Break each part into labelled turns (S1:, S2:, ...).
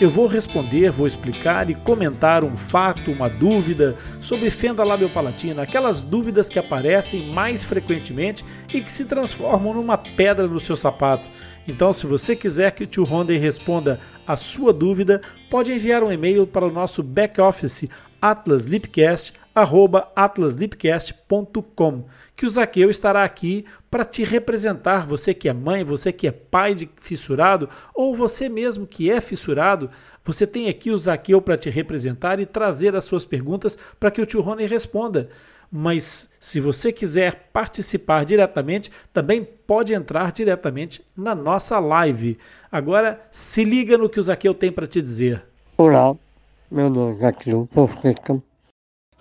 S1: eu vou responder, vou explicar e comentar um fato, uma dúvida sobre fenda labiopalatina, aquelas dúvidas que aparecem mais frequentemente e que se transformam numa pedra no seu sapato. Então, se você quiser que o tio Honda responda a sua dúvida, pode enviar um e-mail para o nosso back office atlaslipcast@atlaslipcast.com, que o Zaqueu estará aqui para te representar, você que é mãe, você que é pai de fissurado ou você mesmo que é fissurado, você tem aqui o Zaqueu para te representar e trazer as suas perguntas para que o tio Rony responda. Mas se você quiser participar diretamente, também pode entrar diretamente na nossa live. Agora, se liga no que o Zaqueu tem para te dizer.
S2: Olá, meu nome é Zaqueu Fonseca,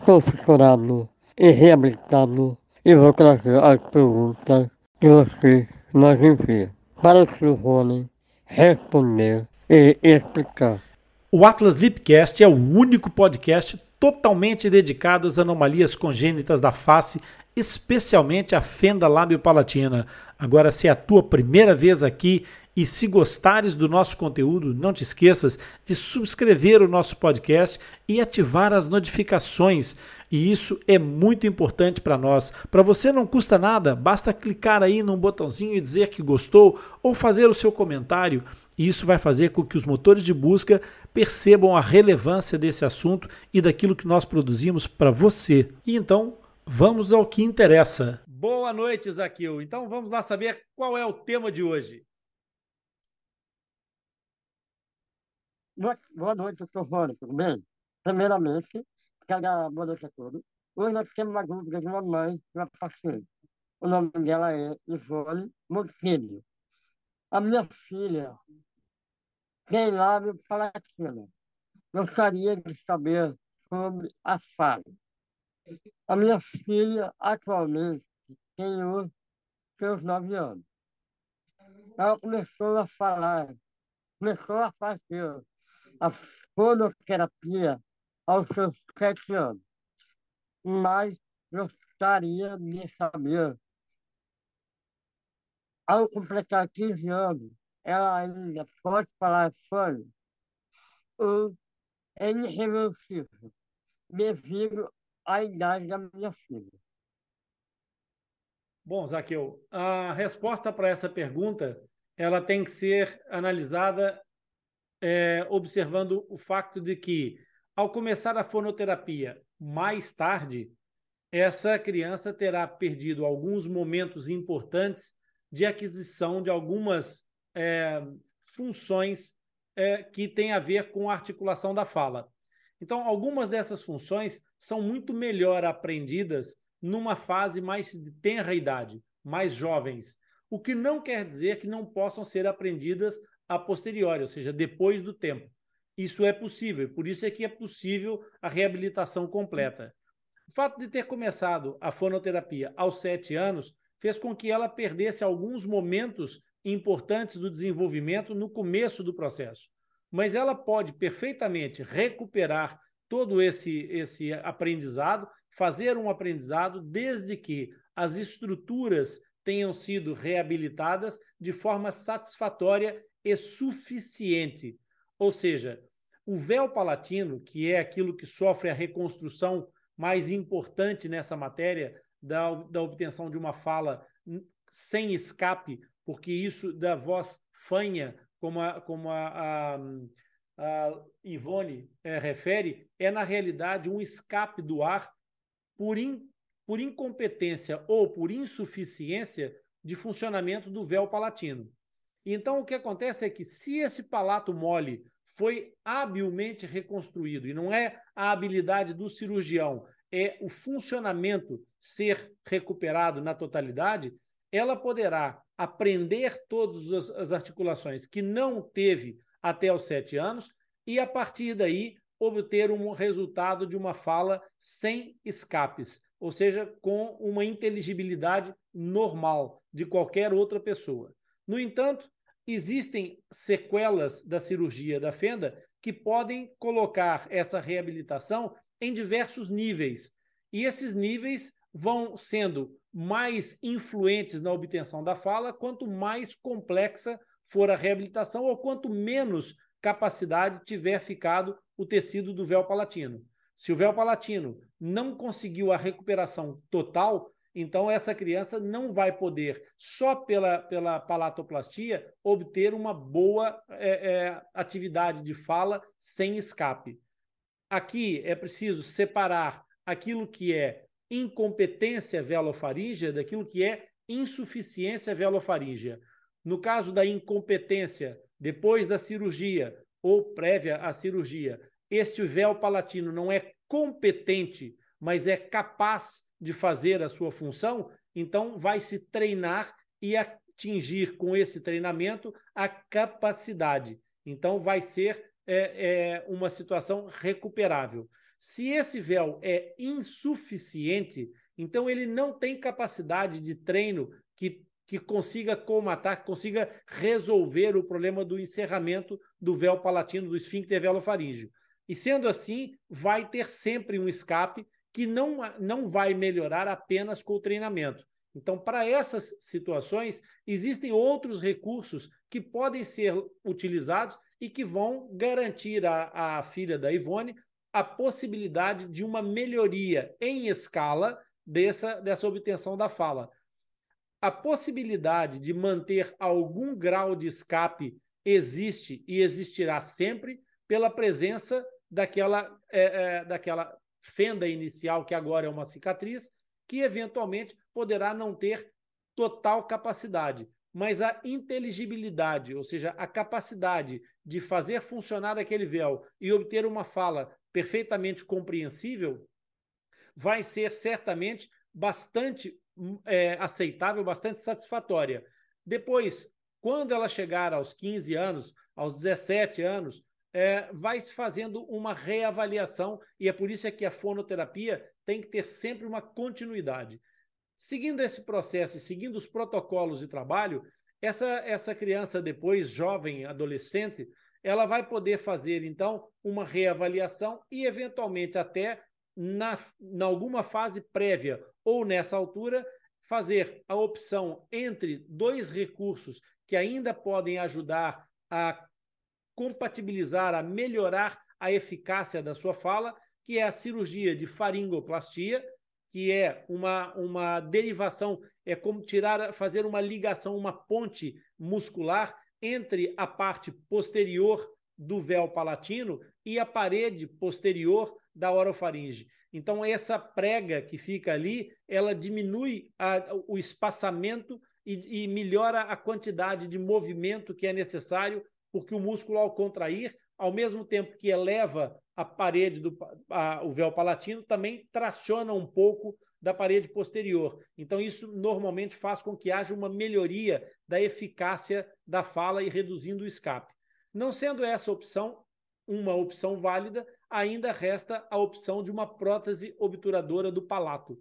S2: sou fissurado e reabilitado e vou trazer as perguntas que você nos envia para o Rony responder e explicar.
S1: O Atlas Lipcast é o único podcast totalmente dedicado às anomalias congênitas da face, especialmente a fenda lábio-palatina. Agora, se é a tua primeira vez aqui e se gostares do nosso conteúdo, não te esqueças de subscrever o nosso podcast e ativar as notificações. E isso é muito importante para nós. Para você não custa nada, basta clicar aí num botãozinho e dizer que gostou ou fazer o seu comentário. E isso vai fazer com que os motores de busca percebam a relevância desse assunto e daquilo que nós produzimos para você. E então, vamos ao que interessa. Boa noite, Zaquil. Então vamos lá saber qual é o tema de hoje.
S2: Boa, noite, doutor Rony, tudo bem? Primeiramente, quero boa noite a todos. Hoje nós temos uma dúvida de uma mãe, uma paciente. O nome dela é Ivone Monfilho. A minha filha tem lábio palatina. Gostaria de saber sobre a fala. A minha filha atualmente tem os seus nove anos. Ela começou a falar, começou a fazer a fonoterapia aos seus sete anos. Mas gostaria de saber, ao completar 15 anos, ela ainda pode falar fone ou é irreversível devido à idade da minha filha.
S1: Bom, Zaqueu, a resposta para essa pergunta ela tem que ser analisada é, observando o fato de que, ao começar a fonoterapia mais tarde, essa criança terá perdido alguns momentos importantes de aquisição de algumas é, funções é, que têm a ver com a articulação da fala. Então, algumas dessas funções são muito melhor aprendidas numa fase mais de tenra idade, mais jovens, o que não quer dizer que não possam ser aprendidas a posteriori, ou seja, depois do tempo. Isso é possível, por isso é que é possível a reabilitação completa. O fato de ter começado a fonoterapia aos sete anos fez com que ela perdesse alguns momentos importantes do desenvolvimento no começo do processo. Mas ela pode perfeitamente recuperar todo esse, esse aprendizado, fazer um aprendizado desde que as estruturas tenham sido reabilitadas de forma satisfatória e suficiente. Ou seja, o véu palatino, que é aquilo que sofre a reconstrução mais importante nessa matéria da, da obtenção de uma fala sem escape, porque isso da voz fanha, como a, como a, a, a Ivone é, refere, é na realidade um escape do ar por, in, por incompetência ou por insuficiência de funcionamento do véu palatino. Então, o que acontece é que, se esse palato mole foi habilmente reconstruído, e não é a habilidade do cirurgião, é o funcionamento ser recuperado na totalidade, ela poderá aprender todas as articulações que não teve até os sete anos e, a partir daí, obter um resultado de uma fala sem escapes, ou seja, com uma inteligibilidade normal de qualquer outra pessoa. No entanto, existem sequelas da cirurgia da fenda que podem colocar essa reabilitação em diversos níveis. E esses níveis vão sendo mais influentes na obtenção da fala, quanto mais complexa for a reabilitação ou quanto menos capacidade tiver ficado o tecido do véu palatino. Se o véu palatino não conseguiu a recuperação total, então essa criança não vai poder, só pela, pela palatoplastia, obter uma boa é, é, atividade de fala sem escape. Aqui é preciso separar aquilo que é incompetência velofaríngea daquilo que é insuficiência velofaríngea. No caso da incompetência, depois da cirurgia ou prévia à cirurgia, este véu palatino não é competente, mas é capaz de fazer a sua função, então vai se treinar e atingir com esse treinamento a capacidade. Então vai ser é, é, uma situação recuperável. Se esse véu é insuficiente, então ele não tem capacidade de treino que que consiga comatar, que consiga resolver o problema do encerramento do véu palatino, do esfíncter velofaríngeo. E sendo assim, vai ter sempre um escape que não, não vai melhorar apenas com o treinamento. Então, para essas situações, existem outros recursos que podem ser utilizados e que vão garantir à, filha da Ivone a possibilidade de uma melhoria em escala dessa, dessa obtenção da fala. A possibilidade de manter algum grau de escape existe e existirá sempre pela presença daquela, é, é, daquela fenda inicial, que agora é uma cicatriz, que eventualmente poderá não ter total capacidade, mas a inteligibilidade, ou seja, a capacidade de fazer funcionar aquele véu e obter uma fala perfeitamente compreensível, vai ser certamente bastante é, aceitável, bastante satisfatória. Depois, quando ela chegar aos 15 anos, aos 17 anos, é, vai se fazendo uma reavaliação, e é por isso é que a fonoterapia tem que ter sempre uma continuidade. Seguindo esse processo e seguindo os protocolos de trabalho, essa, essa criança, depois jovem, adolescente, ela vai poder fazer, então, uma reavaliação e, eventualmente, até na, na alguma fase prévia ou nessa altura, fazer a opção entre dois recursos que ainda podem ajudar a compatibilizar, a melhorar a eficácia da sua fala, que é a cirurgia de faringoplastia, que é uma, uma derivação, é como tirar, fazer uma ligação, uma ponte muscular entre a parte posterior do véu palatino e a parede posterior da orofaringe. Então, essa prega que fica ali, ela diminui a, o espaçamento e, e, melhora a quantidade de movimento que é necessário, porque o músculo, ao contrair, ao mesmo tempo que eleva a parede do a, o véu palatino, também traciona um pouco da parede posterior. Então, isso normalmente faz com que haja uma melhoria da eficácia da fala e reduzindo o escape. Não sendo essa opção uma opção válida, ainda resta a opção de uma prótese obturadora do palato.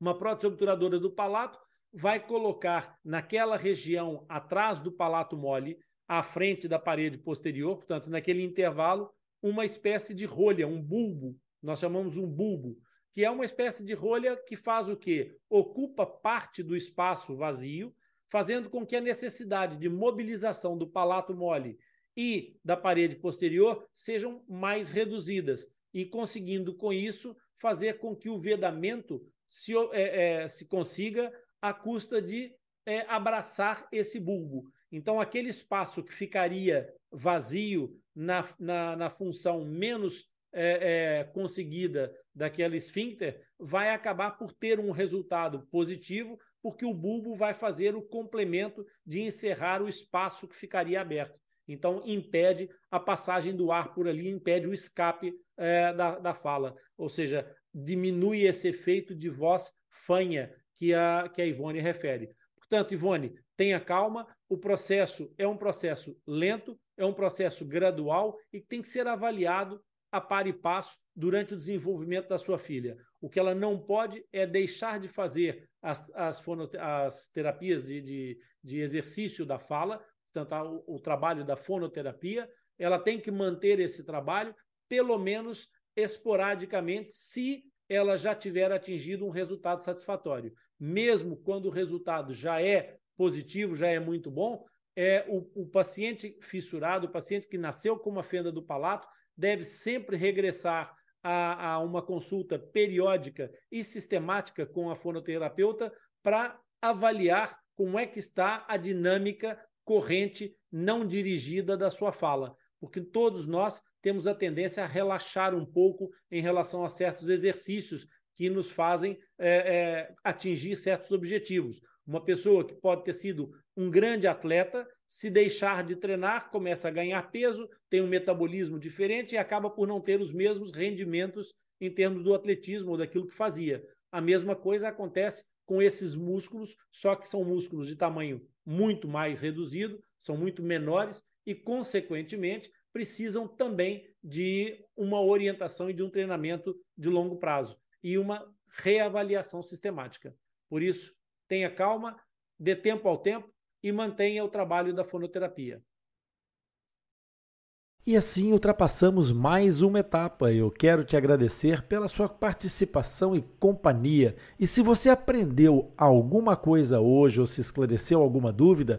S1: Uma prótese obturadora do palato vai colocar naquela região atrás do palato mole, à frente da parede posterior, portanto, naquele intervalo, uma espécie de rolha, um bulbo, nós chamamos um bulbo, que é uma espécie de rolha que faz o quê? Ocupa parte do espaço vazio, fazendo com que a necessidade de mobilização do palato mole e da parede posterior sejam mais reduzidas e conseguindo com isso fazer com que o vedamento se, é, é, se consiga à custa de é, abraçar esse bulbo. Então, aquele espaço que ficaria vazio na, na, na função menos é, é, conseguida daquela esfíncter vai acabar por ter um resultado positivo, porque o bulbo vai fazer o complemento de encerrar o espaço que ficaria aberto. Então, impede a passagem do ar por ali, impede o escape é, da, da fala. Ou seja, diminui esse efeito de voz fanha que a, que a Ivone refere. Portanto, Ivone, tenha calma, o processo é um processo lento, é um processo gradual e tem que ser avaliado a par e passo durante o desenvolvimento da sua filha. O que ela não pode é deixar de fazer as, as, as terapias de, de, de, exercício da fala, portanto, o, o trabalho da fonoterapia. Ela tem que manter esse trabalho, pelo menos esporadicamente, se ela já tiver atingido um resultado satisfatório. Mesmo quando o resultado já é positivo, já é muito bom, é o, o paciente fissurado, o paciente que nasceu com uma fenda do palato, deve sempre regressar a, a uma consulta periódica e sistemática com a fonoterapeuta para avaliar como é que está a dinâmica corrente não dirigida da sua fala, porque todos nós temos a tendência a relaxar um pouco em relação a certos exercícios que nos fazem é, é, atingir certos objetivos. Uma pessoa que pode ter sido um grande atleta, se deixar de treinar, começa a ganhar peso, tem um metabolismo diferente e acaba por não ter os mesmos rendimentos em termos do atletismo ou daquilo que fazia. A mesma coisa acontece com esses músculos, só que são músculos de tamanho muito mais reduzido, são muito menores e, consequentemente, precisam também de uma orientação e de um treinamento de longo prazo e uma reavaliação sistemática. Por isso, tenha calma, dê tempo ao tempo e mantenha o trabalho da fonoterapia.
S3: E assim ultrapassamos mais uma etapa. Eu quero te agradecer pela sua participação e companhia. E se você aprendeu alguma coisa hoje ou se esclareceu alguma dúvida,